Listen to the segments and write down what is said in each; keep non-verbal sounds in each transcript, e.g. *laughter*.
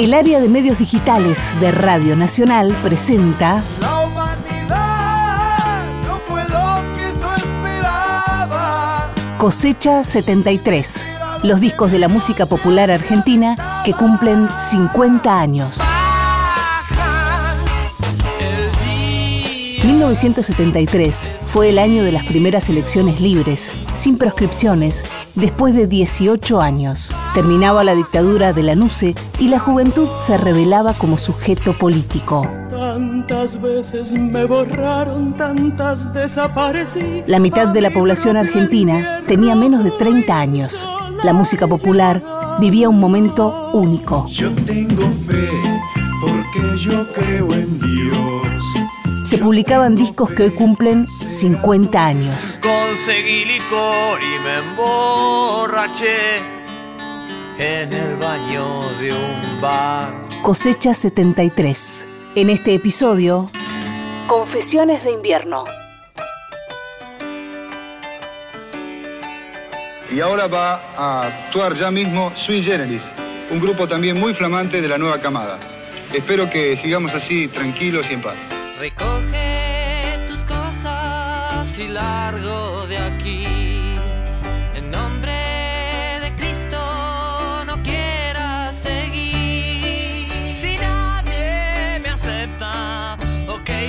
El área de medios digitales de Radio Nacional presenta La humanidad no fue lo que yo esperaba. Cosecha 73, los discos de la música popular argentina que cumplen 50 años. 1973 fue el año de las primeras elecciones libres, sin proscripciones, después de 18 años. Terminaba la dictadura de la NUCE y la juventud se revelaba como sujeto político. Tantas veces me borraron, tantas desaparecí. La mitad de la población argentina tenía menos de 30 años. La música popular vivía un momento único. Yo tengo fe porque yo creo en Dios. Se publicaban discos que hoy cumplen 50 años. Conseguí licor y me emborraché en el baño de un bar. Cosecha 73. En este episodio, Confesiones de invierno. Y ahora va a actuar ya mismo Sui Generis, un grupo también muy flamante de la nueva camada. Espero que sigamos así tranquilos y en paz. Recoge tus cosas y largo de aquí.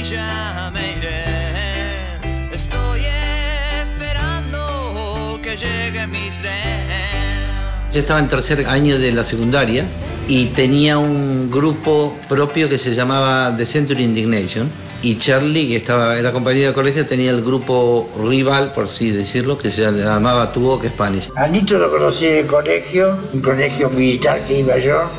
Ya me iré. Estoy esperando que llegue mi tren. Yo estaba en tercer año de la secundaria y tenía un grupo propio que se llamaba The Century Indignation. Y Charlie, que estaba, era compañero de colegio, tenía el grupo rival, por así decirlo, que se llamaba Tu Boca Spanish. A Nito lo conocí en el colegio, un colegio militar que iba yo,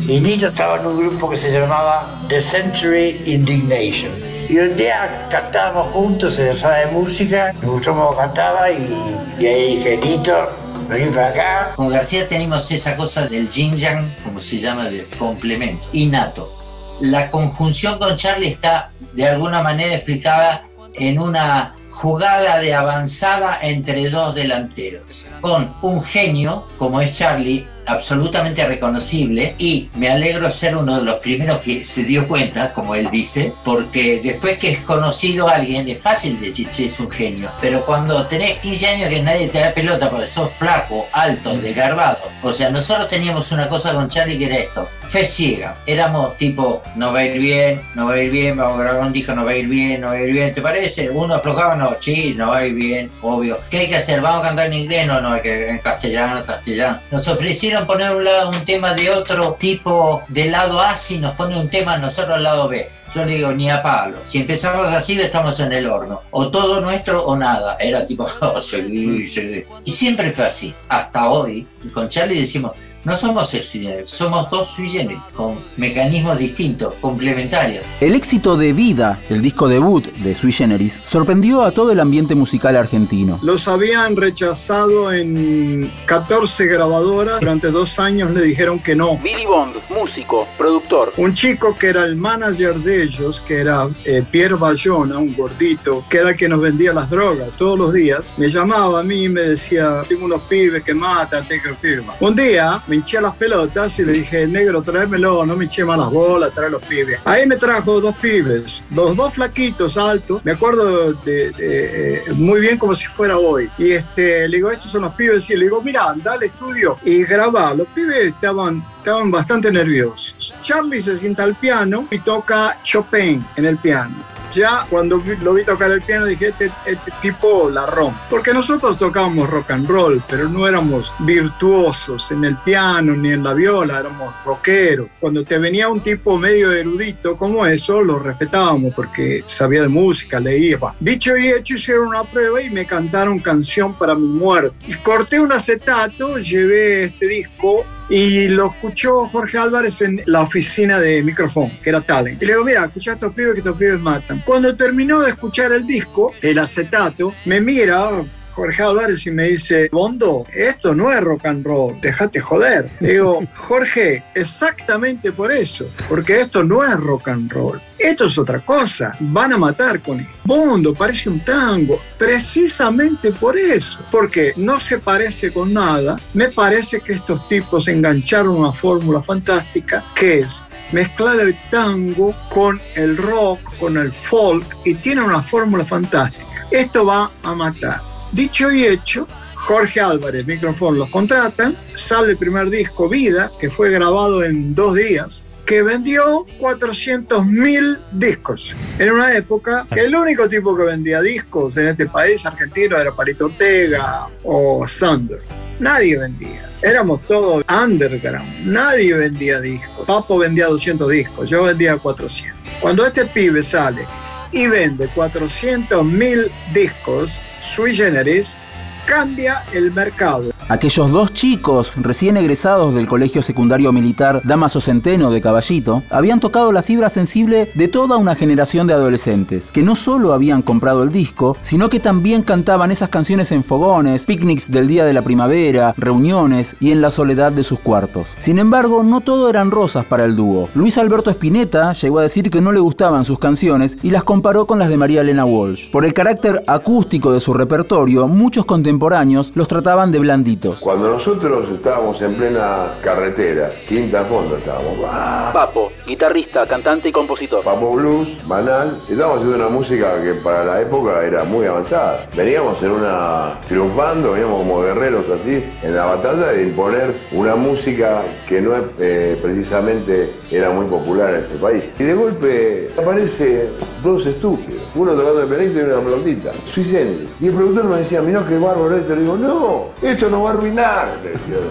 y Nito estaba en un grupo que se llamaba The Century Indignation. Y un día cantábamos juntos en la sala de música, me gustó cómo cantaba y, y ahí dije, Nito, vení para acá. Con García tenemos esa cosa del yin yang, como se llama, de complemento, innato. La conjunción con Charlie está de alguna manera explicada en una jugada de avanzada entre dos delanteros, con un genio como es Charlie, absolutamente reconocible, y me alegro ser uno de los primeros que se dio cuenta, como él dice, porque después que es conocido a alguien es fácil decir que es un genio, pero cuando tenés 15 años que nadie te da pelota porque sos flaco, alto, desgarbado, o sea, nosotros teníamos una cosa con Charlie que era esto, fe ciega, éramos tipo, no va a ir bien, no va a ir bien, vamos a grabar un disco, no va a ir bien, no va a ir bien, ¿te parece? Uno aflojaba, no, sí, no va a ir bien, obvio. ¿Qué hay que hacer? ¿Vamos a cantar en inglés? No, no, hay que en castellano, castellano. Nos ofrecieron poner un, lado, un tema de otro tipo del lado A si nos pone un tema nosotros al lado B. Yo le digo, ni a palo. Si empezamos así, estamos en el horno. O todo nuestro o nada. Era tipo, *laughs* oh, seguí, seguí. Y siempre fue así. Hasta hoy, con Charlie decimos, no somos sui generis, somos dos sui generis, con mecanismos distintos, complementarios. El éxito de Vida, el disco debut de Sui Generis, sorprendió a todo el ambiente musical argentino. Los habían rechazado en 14 grabadoras. Durante dos años le dijeron que no. Billy Bond, músico, productor. Un chico que era el manager de ellos, que era eh, Pierre Bayona, un gordito, que era el que nos vendía las drogas todos los días, me llamaba a mí y me decía, tengo unos pibes que matan, tengo pibes. Un día me hinché las pelotas y le dije, negro, tráemelo, no me hinché más las bolas, trae los pibes. Ahí me trajo dos pibes, los dos flaquitos, altos, me acuerdo de, de, eh, muy bien como si fuera hoy. Y este, le digo, estos son los pibes, y le digo, mira, anda al estudio y graba. Los pibes estaban estaban bastante nerviosos. Charlie se sienta al piano y toca Chopin en el piano. Ya cuando lo vi tocar el piano dije, este, este tipo la rompe. Porque nosotros tocábamos rock and roll, pero no éramos virtuosos en el piano ni en la viola, éramos rockeros. Cuando te venía un tipo medio erudito como eso, lo respetábamos porque sabía de música, leía. Dicho y hecho, hicieron una prueba y me cantaron Canción para mi muerte. Y corté un acetato, llevé este disco y lo escuchó Jorge Álvarez en la oficina de micrófono, que era Talent. Y le digo, mira, escucha a estos pibes que estos pibes matan. Cuando terminó de escuchar el disco, el acetato, me mira Jorge Álvarez y me dice, Bondo, esto no es rock and roll, déjate joder. Le digo, *laughs* Jorge, exactamente por eso, porque esto no es rock and roll. Esto es otra cosa, van a matar con esto. Bondo parece un tango, precisamente por eso, porque no se parece con nada. Me parece que estos tipos engancharon una fórmula fantástica que es mezclar el tango con el rock, con el folk y tiene una fórmula fantástica. Esto va a matar. Dicho y hecho, Jorge Álvarez, Microphone, los contratan, sale el primer disco, Vida, que fue grabado en dos días, que vendió 400 mil discos. En una época que el único tipo que vendía discos en este país argentino era Parito Ortega o Sander. Nadie vendía. Éramos todos underground. Nadie vendía discos. Papo vendía 200 discos. Yo vendía 400. Cuando este pibe sale y vende 400 mil discos, sui generis, cambia el mercado. Aquellos dos chicos recién egresados del Colegio Secundario Militar Damaso Centeno de Caballito habían tocado la fibra sensible de toda una generación de adolescentes, que no solo habían comprado el disco, sino que también cantaban esas canciones en fogones, picnics del día de la primavera, reuniones y en la soledad de sus cuartos. Sin embargo, no todo eran rosas para el dúo. Luis Alberto Spinetta llegó a decir que no le gustaban sus canciones y las comparó con las de María Elena Walsh. Por el carácter acústico de su repertorio, muchos contemporáneos los trataban de blanditos. Cuando nosotros estábamos en plena carretera, quinta fondo estábamos. ¡ah! Papo, guitarrista, cantante y compositor. Papo Blues, Manal, estábamos haciendo una música que para la época era muy avanzada. Veníamos en una triunfando, veníamos como guerreros así, en la batalla de imponer una música que no eh, precisamente era muy popular en este país. Y de golpe aparece dos estúpidos, uno tocando el pianito y una blondita, sui generis. Y el productor me decía, mirá qué bárbaro esto. Le digo, no, esto no va a arruinar.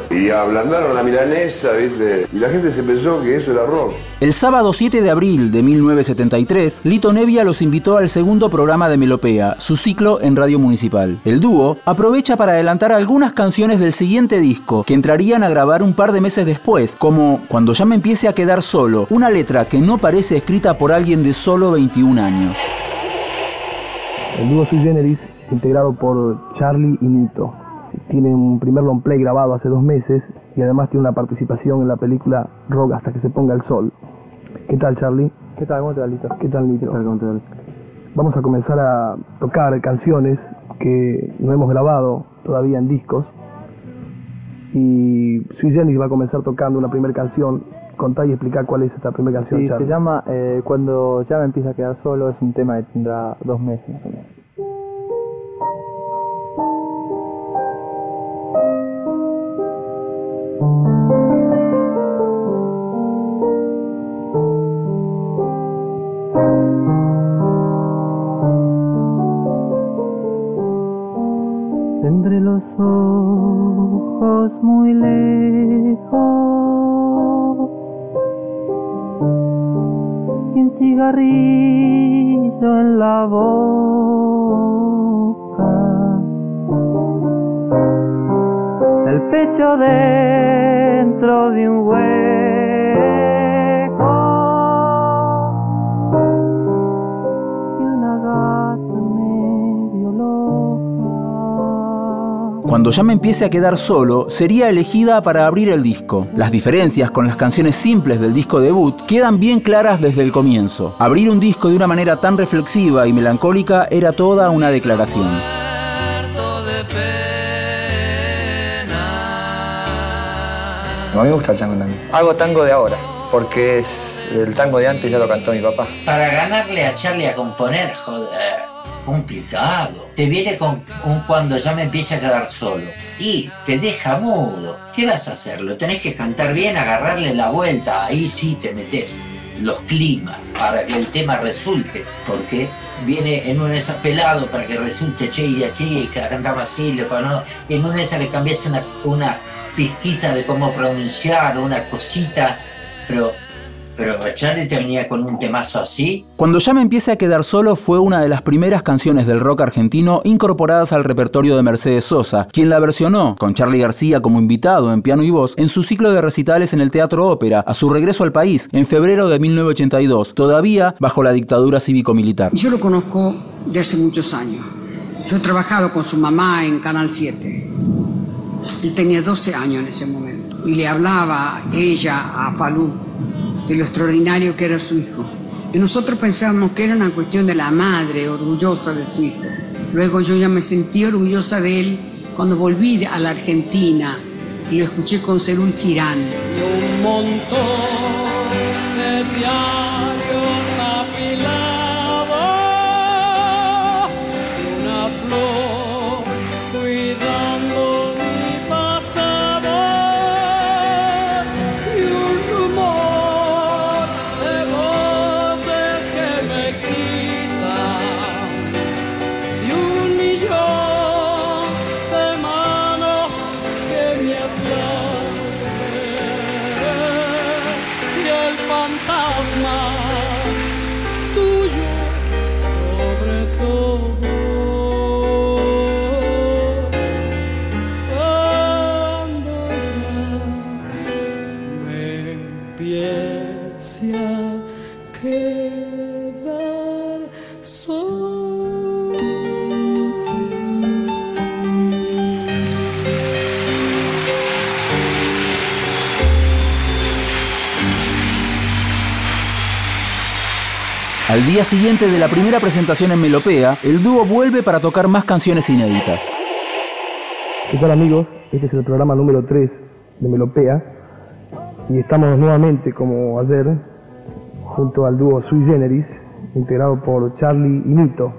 Y ablandaron la milanesa, ¿viste? Y la gente se pensó que eso era rock. El sábado 7 de abril de 1973, Lito Nevia los invitó al segundo programa de Melopea, su ciclo en Radio Municipal. El dúo aprovecha para adelantar algunas canciones del siguiente disco, que entrarían a grabar un par de meses después, como Cuando ya me empiece a quedar solo, una letra que no parece escrita por alguien de solo 21 años. El dúo Sui Generis, integrado por Charlie y Nito. Tiene un primer long play grabado hace dos meses y además tiene una participación en la película Rock hasta que se ponga el sol. ¿Qué tal, Charlie? ¿Qué tal? ¿Cómo te va, Lito? ¿Qué tal, Nito? ¿Qué tal? ¿Cómo te va? Vamos a comenzar a tocar canciones que no hemos grabado todavía en discos. Y Sui va a comenzar tocando una primera canción. Contá y explicar cuál es esta primera canción, Sí, Charlie. se llama eh, Cuando ya me empieza a quedar solo, es un tema que tendrá dos meses más o menos. Cuando ya me empiece a quedar solo, sería elegida para abrir el disco. Las diferencias con las canciones simples del disco debut quedan bien claras desde el comienzo. Abrir un disco de una manera tan reflexiva y melancólica era toda una declaración. A mí me gusta el tango también. Hago tango de ahora, porque es el tango de antes ya lo cantó mi papá. Para ganarle a Charlie a componer, joder, complicado. Te viene con un cuando ya me empieza a quedar solo y te deja mudo. ¿Qué vas a hacer? Lo tenés que cantar bien, agarrarle la vuelta. Ahí sí te metes los climas para que el tema resulte, porque viene en una de esas pelado para que resulte che y así, y cantaba así, le no, en una de esas le cambias una, una pizquita de cómo pronunciar, una cosita, pero, pero Charlie te venía con un temazo así, Cuando ya me empiece a quedar solo fue una de las primeras canciones del rock argentino incorporadas al repertorio de Mercedes Sosa, quien la versionó, con Charlie García como invitado en piano y voz, en su ciclo de recitales en el Teatro Ópera, a su regreso al país, en febrero de 1982, todavía bajo la dictadura cívico-militar. Yo lo conozco de hace muchos años. Yo he trabajado con su mamá en Canal 7. Él tenía 12 años en ese momento y le hablaba ella a Falú de lo extraordinario que era su hijo. Y nosotros pensábamos que era una cuestión de la madre orgullosa de su hijo. Luego yo ya me sentí orgullosa de él cuando volví a la Argentina y lo escuché con Cerul Girán. un montón Al día siguiente de la primera presentación en Melopea, el dúo vuelve para tocar más canciones inéditas. ¿Qué tal amigos? Este es el programa número 3 de Melopea y estamos nuevamente como ayer junto al dúo Sui Generis integrado por Charlie y Nito.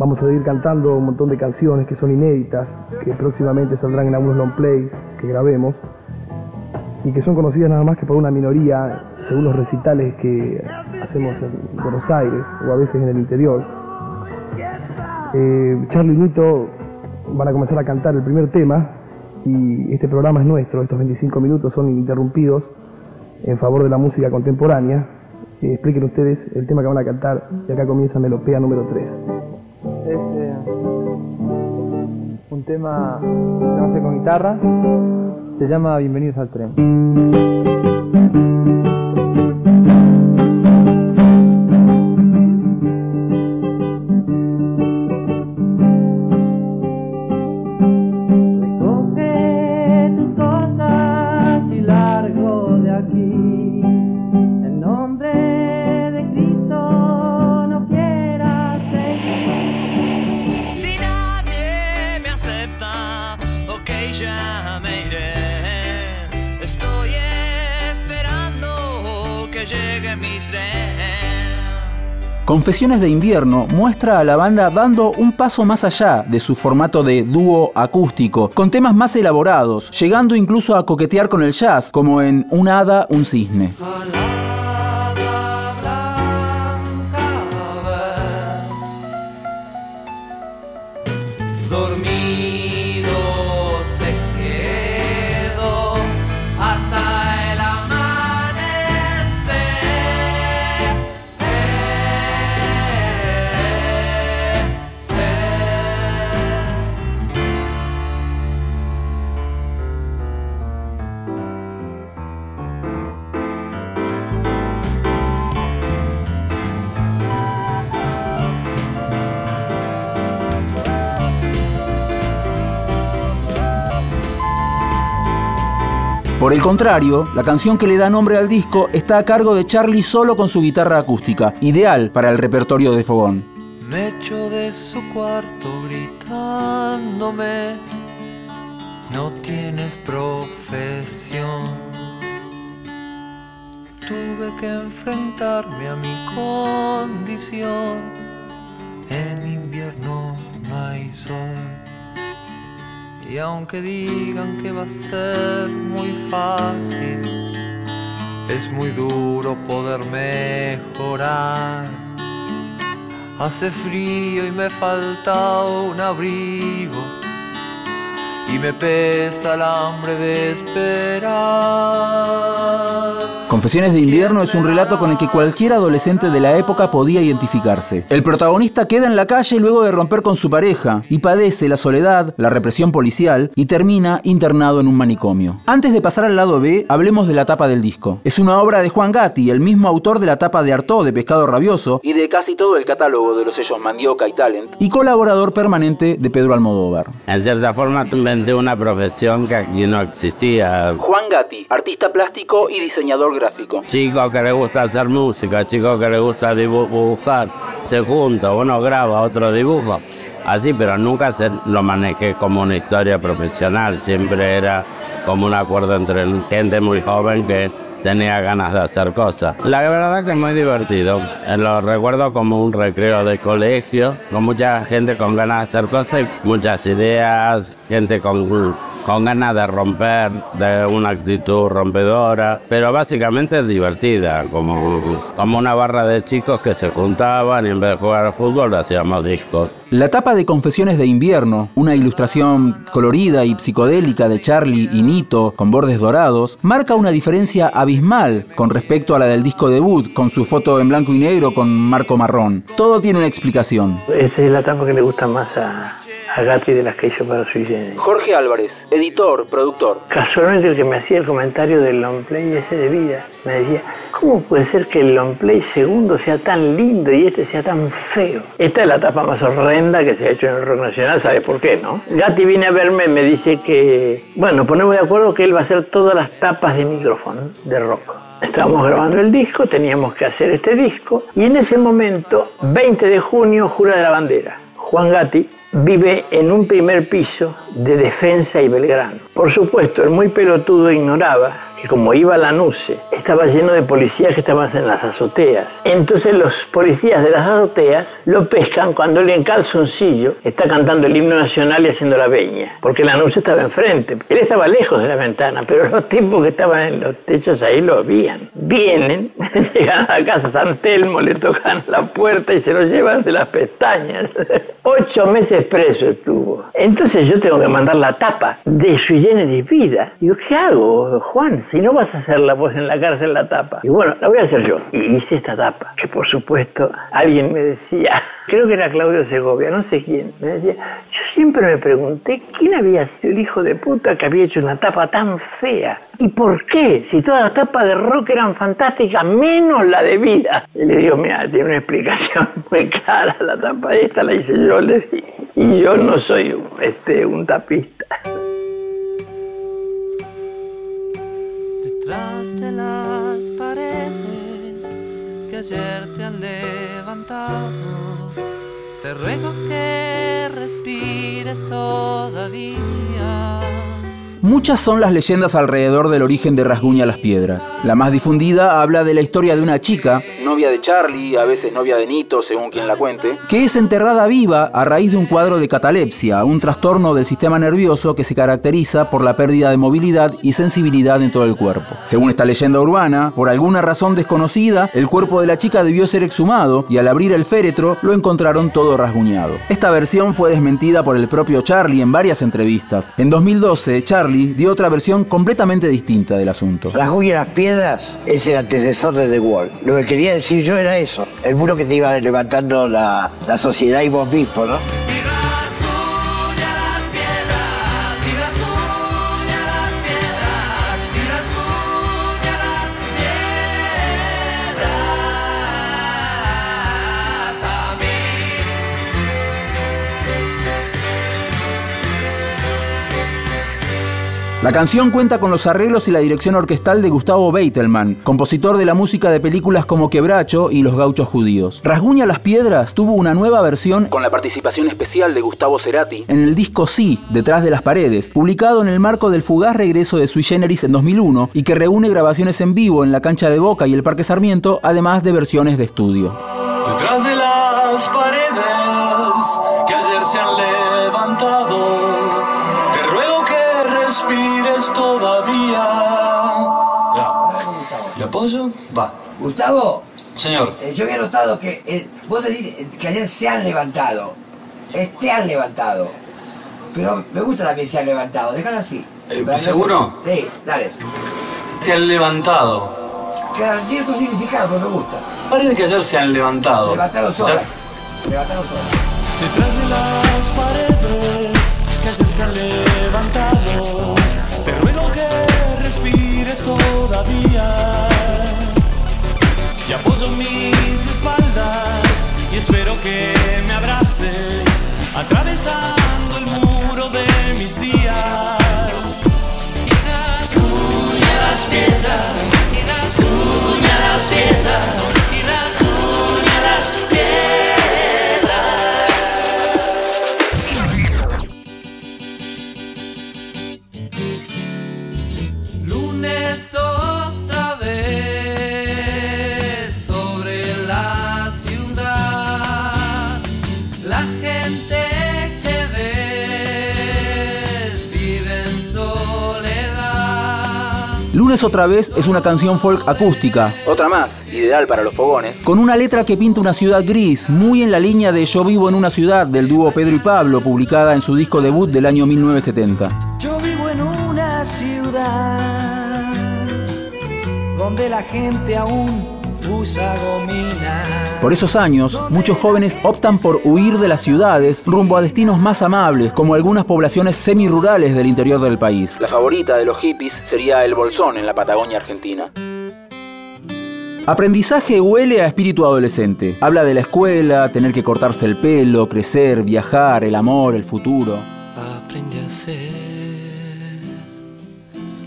Vamos a seguir cantando un montón de canciones que son inéditas, que próximamente saldrán en algunos long plays que grabemos y que son conocidas nada más que por una minoría según los recitales que hacemos en Buenos Aires o a veces en el interior. Eh, Charlie y Nito van a comenzar a cantar el primer tema y este programa es nuestro, estos 25 minutos son ininterrumpidos en favor de la música contemporánea. Eh, expliquen ustedes el tema que van a cantar y acá comienza Melopea número 3. Es eh, un tema que se hace con guitarra, se llama Bienvenidos al tren. Recoge tus cosas y largo de aquí. Confesiones de invierno muestra a la banda dando un paso más allá de su formato de dúo acústico, con temas más elaborados, llegando incluso a coquetear con el jazz, como en Un hada, un cisne. Por el contrario, la canción que le da nombre al disco está a cargo de Charlie solo con su guitarra acústica, ideal para el repertorio de Fogón. Me echó de su cuarto gritándome, no tienes profesión. Tuve que enfrentarme a mi condición, en invierno no hay sol. Y aunque digan que va a ser muy fácil, es muy duro poder mejorar. Hace frío y me falta un abrigo y me pesa el hambre de esperar. Confesiones de invierno es un relato con el que cualquier adolescente de la época podía identificarse. El protagonista queda en la calle luego de romper con su pareja y padece la soledad, la represión policial y termina internado en un manicomio. Antes de pasar al lado B, hablemos de la tapa del disco. Es una obra de Juan Gatti, el mismo autor de la tapa de Artaud de Pescado Rabioso y de casi todo el catálogo de los sellos Mandioca y Talent, y colaborador permanente de Pedro Almodóvar. En cierta forma inventé una profesión que aquí no existía. Juan Gatti, artista plástico y diseñador gráfico. Chico que le gusta hacer música, chico que le gusta dibujar, se junta, uno graba, otro dibuja. Así, pero nunca lo manejé como una historia profesional, siempre era como un acuerdo entre gente muy joven que tenía ganas de hacer cosas. La verdad que es muy divertido. Eh, Lo recuerdo como un recreo de colegio, con mucha gente con ganas de hacer cosas y muchas ideas, gente con, con ganas de romper, de una actitud rompedora, pero básicamente es divertida, como, como una barra de chicos que se juntaban y en vez de jugar al fútbol hacíamos discos. La tapa de Confesiones de invierno, una ilustración colorida y psicodélica de Charlie y Nito con bordes dorados, marca una diferencia abismal con respecto a la del disco debut, con su foto en blanco y negro con marco marrón. Todo tiene una explicación. Esa es la tapa que le gusta más a, a Gatti de las que hizo para Sui Generis. Jorge Álvarez, editor, productor. Casualmente el que me hacía el comentario del long play ese de vida, me decía, ¿cómo puede ser que el long play segundo sea tan lindo y este sea tan feo? Esta es la tapa más horrenda que se ha hecho en el rock nacional, ¿sabes por qué, no? Gatti viene a verme y me dice que, bueno, ponemos de acuerdo que él va a hacer todas las tapas de micrófono de rock. Estábamos grabando el disco, teníamos que hacer este disco y en ese momento, 20 de junio, jura de la bandera. Juan Gatti vive en un primer piso de Defensa y Belgrano. Por supuesto, el muy pelotudo ignoraba que como iba a la NUCE, estaba lleno de policías que estaban en las azoteas. Entonces los policías de las azoteas lo pescan cuando él en calzoncillo está cantando el himno nacional y haciendo la veña, porque la NUCE estaba enfrente. Él estaba lejos de la ventana, pero los tipos que estaban en los techos ahí lo veían. Vienen, *laughs* llegan a la casa San Telmo, le tocan la puerta y se lo llevan de las pestañas. *laughs* Ocho meses preso estuvo. Entonces yo tengo que mandar la tapa de su de vida. Digo, ¿qué hago, Juan? Si no vas a hacer la voz en la cárcel la tapa. Y bueno, la voy a hacer yo. Y hice esta tapa, que por supuesto alguien me decía, *laughs* creo que era Claudio Segovia, no sé quién, me decía, siempre me pregunté quién había sido el hijo de puta que había hecho una tapa tan fea. ¿Y por qué? Si todas las tapas de rock eran fantásticas, menos la de vida. Y le digo, mira, tiene una explicación *laughs* muy clara. La tapa esta la hice yo, le dije. Y yo no soy este, un tapista. Detrás de las paredes que ayer te han levantado, te ruego que respires todavía. Muchas son las leyendas alrededor del origen de Rasguña las Piedras. La más difundida habla de la historia de una chica, novia de Charlie, a veces novia de Nito, según quien la cuente, que es enterrada viva a raíz de un cuadro de catalepsia, un trastorno del sistema nervioso que se caracteriza por la pérdida de movilidad y sensibilidad en todo el cuerpo. Según esta leyenda urbana, por alguna razón desconocida, el cuerpo de la chica debió ser exhumado y al abrir el féretro lo encontraron todo rasguñado. Esta versión fue desmentida por el propio Charlie en varias entrevistas. En 2012, Charlie dio otra versión completamente distinta del asunto. Rasguña las piedras es el antecesor de The Wall. Lo que quería decir yo era eso. El muro que te iba levantando la, la sociedad y vos mismo, ¿no? La canción cuenta con los arreglos y la dirección orquestal de Gustavo Beitelman, compositor de la música de películas como Quebracho y Los Gauchos Judíos. Rasguña las Piedras tuvo una nueva versión con la participación especial de Gustavo Cerati en el disco Sí, Detrás de las Paredes, publicado en el marco del fugaz regreso de Sui Generis en 2001 y que reúne grabaciones en vivo en la cancha de Boca y el Parque Sarmiento, además de versiones de estudio. Ya. ¿Le apoyo? Va. Gustavo, Señor. eh, yo había notado que eh, vos decís eh, que ayer se han levantado. Eh, te han levantado. Pero me gusta también se han levantado. Déjalo así. Eh, no ¿seguro? ser- Sí, dale. Te han levantado. Claro, tiene otro significado, pero me gusta. Parece que ayer se han levantado. Levantaron Ya- solas. Levantaron solas. Detrás de las paredes que ayer se han levantado, te ruego que respires todavía. Apoyo mis espaldas y espero que me abraces, atravesando Lunes otra vez es una canción folk acústica, otra más, ideal para los fogones, con una letra que pinta una ciudad gris, muy en la línea de Yo vivo en una ciudad del dúo Pedro y Pablo, publicada en su disco debut del año 1970. Yo vivo en una ciudad donde la gente aún usa gomina. Por esos años, muchos jóvenes optan por huir de las ciudades rumbo a destinos más amables, como algunas poblaciones semirurales del interior del país. La favorita de los hippies sería el Bolsón en la Patagonia Argentina. Aprendizaje huele a espíritu adolescente. Habla de la escuela, tener que cortarse el pelo, crecer, viajar, el amor, el futuro. Aprendí a ser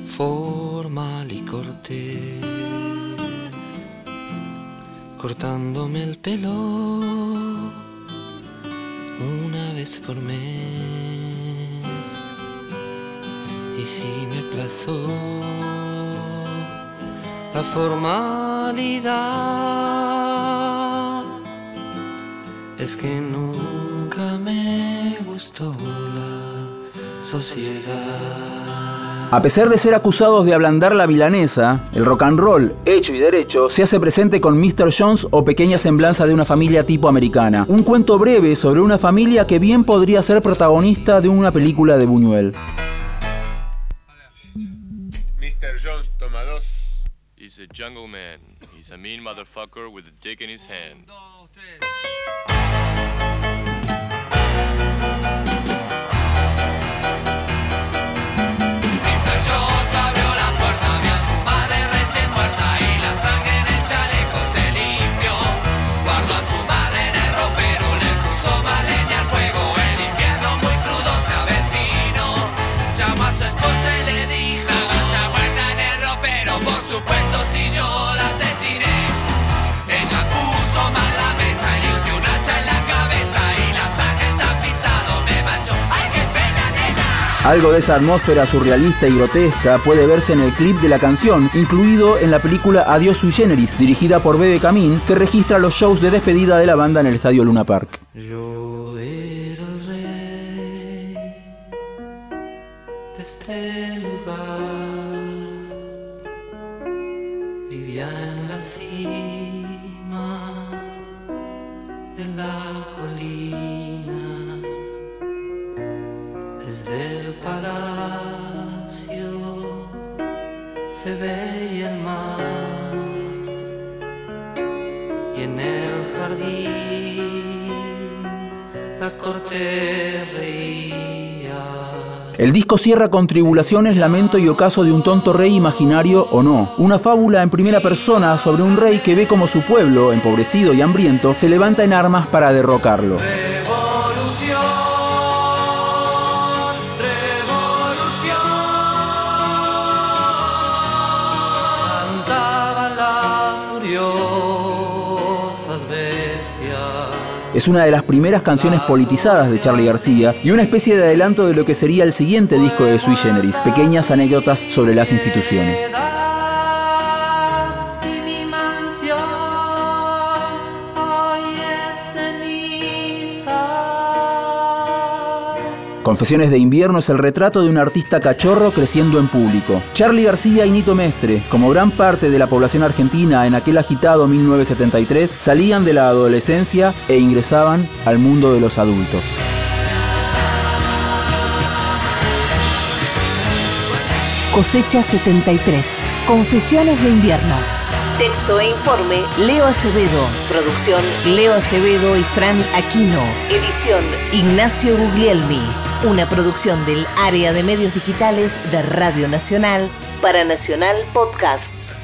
formal y cortés, cortándome el pelo una vez por mes. Y si me plazó la formalidad, es que nunca me gustó la sociedad. A pesar de ser acusados de ablandar la milanesa, el rock and roll, hecho y derecho, se hace presente con Mr. Jones o Pequeña Semblanza de una familia tipo americana. Un cuento breve sobre una familia que bien podría ser protagonista de una película de Buñuel. Mr. Jones toma dos. He's a jungle man. He's a mean motherfucker with a dick in his hand. Algo de esa atmósfera surrealista y grotesca puede verse en el clip de la canción, incluido en la película Adiós sui generis, dirigida por Bebe Camín, que registra los shows de despedida de la banda en el estadio Luna Park. Rey se veía el mar y en el jardín la corte reía. El disco cierra con tribulaciones, lamento y ocaso de un tonto rey imaginario o no. Una fábula en primera persona sobre un rey que ve como su pueblo, empobrecido y hambriento, se levanta en armas para derrocarlo. Es una de las primeras canciones politizadas de Charlie García y una especie de adelanto de lo que sería el siguiente disco de Sui Generis, pequeñas anécdotas sobre las instituciones. Confesiones de invierno es el retrato de un artista cachorro creciendo en público. Charlie García y Nito Mestre, como gran parte de la población argentina en aquel agitado 1973, salían de la adolescencia e ingresaban al mundo de los adultos. Cosecha 73. Confesiones de invierno. Texto e informe Leo Acevedo. Producción Leo Acevedo y Fran Aquino. Edición Ignacio Guglielmi. Una producción del área de medios digitales de Radio Nacional para Nacional Podcasts.